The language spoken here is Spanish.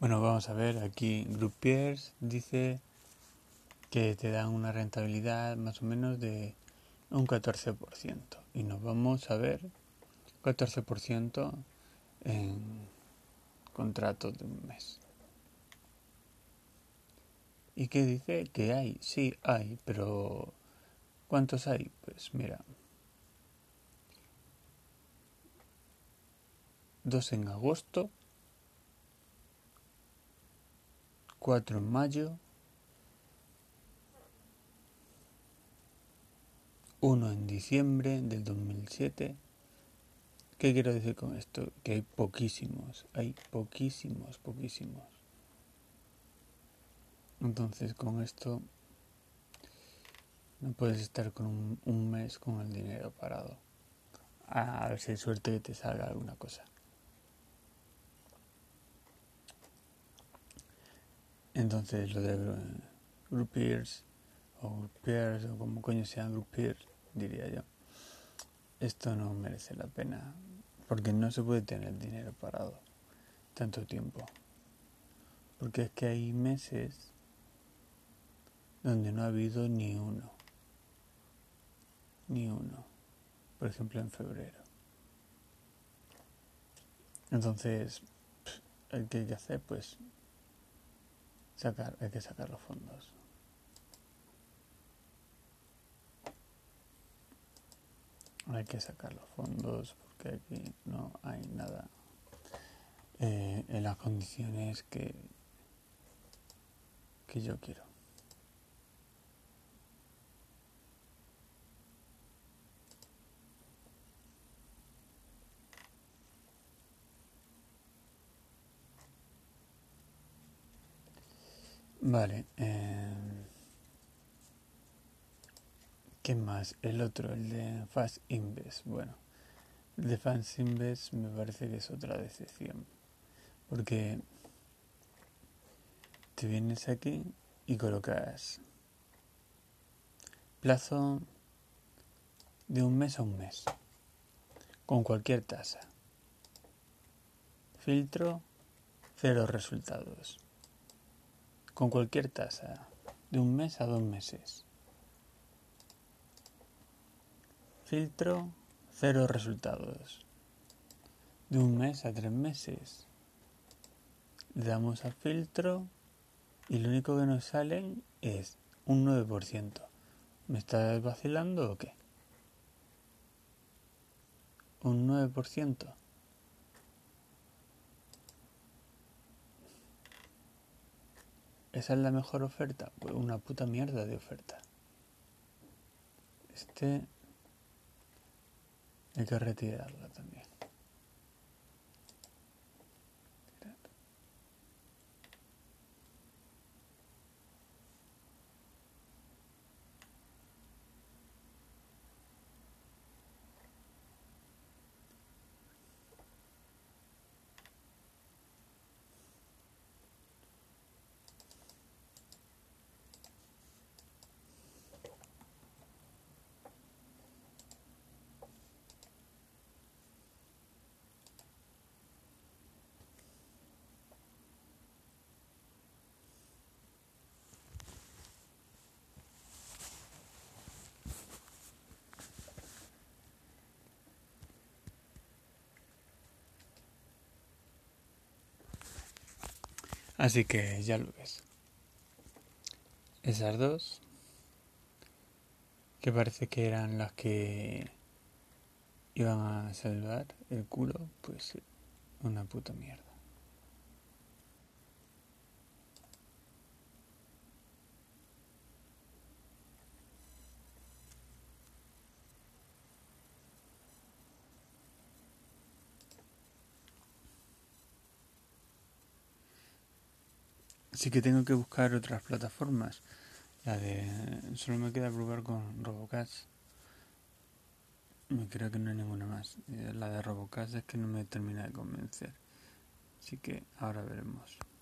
Bueno, vamos a ver, aquí Groupiers dice que te dan una rentabilidad más o menos de un 14%. Y nos vamos a ver 14% en contratos de un mes. ¿Y qué dice? Que hay, sí hay, pero ¿cuántos hay? Pues mira, dos en agosto, 4 en mayo, 1 en diciembre del 2007. ¿Qué quiero decir con esto? Que hay poquísimos, hay poquísimos, poquísimos. Entonces con esto no puedes estar con un, un mes con el dinero parado. A ver si hay suerte que te salga alguna cosa. Entonces lo de groupiers o groupiers o como coño sean groupiers, diría yo. Esto no merece la pena porque no se puede tener dinero parado tanto tiempo. Porque es que hay meses donde no ha habido ni uno. Ni uno. Por ejemplo en febrero. Entonces, ¿qué hay que hacer? Pues sacar, hay que sacar los fondos. Hay que sacar los fondos porque aquí no hay nada eh, en las condiciones que, que yo quiero. Vale. Eh, ¿Qué más? El otro, el de Fast Invest. Bueno, el de Fast Invest me parece que es otra decepción. Porque te vienes aquí y colocas plazo de un mes a un mes. Con cualquier tasa. Filtro, cero resultados con cualquier tasa, de un mes a dos meses. Filtro, cero resultados. De un mes a tres meses. Le damos a filtro y lo único que nos sale es un 9%. ¿Me estás vacilando o qué? Un 9%. ¿Esa es la mejor oferta? Pues una puta mierda de oferta. Este hay que retirarlo también. Así que ya lo ves. Esas dos, que parece que eran las que iban a salvar el culo, pues una puta mierda. Así que tengo que buscar otras plataformas. La de. Solo me queda probar con Robocast. Me creo que no hay ninguna más. La de Robocast es que no me termina de convencer. Así que ahora veremos.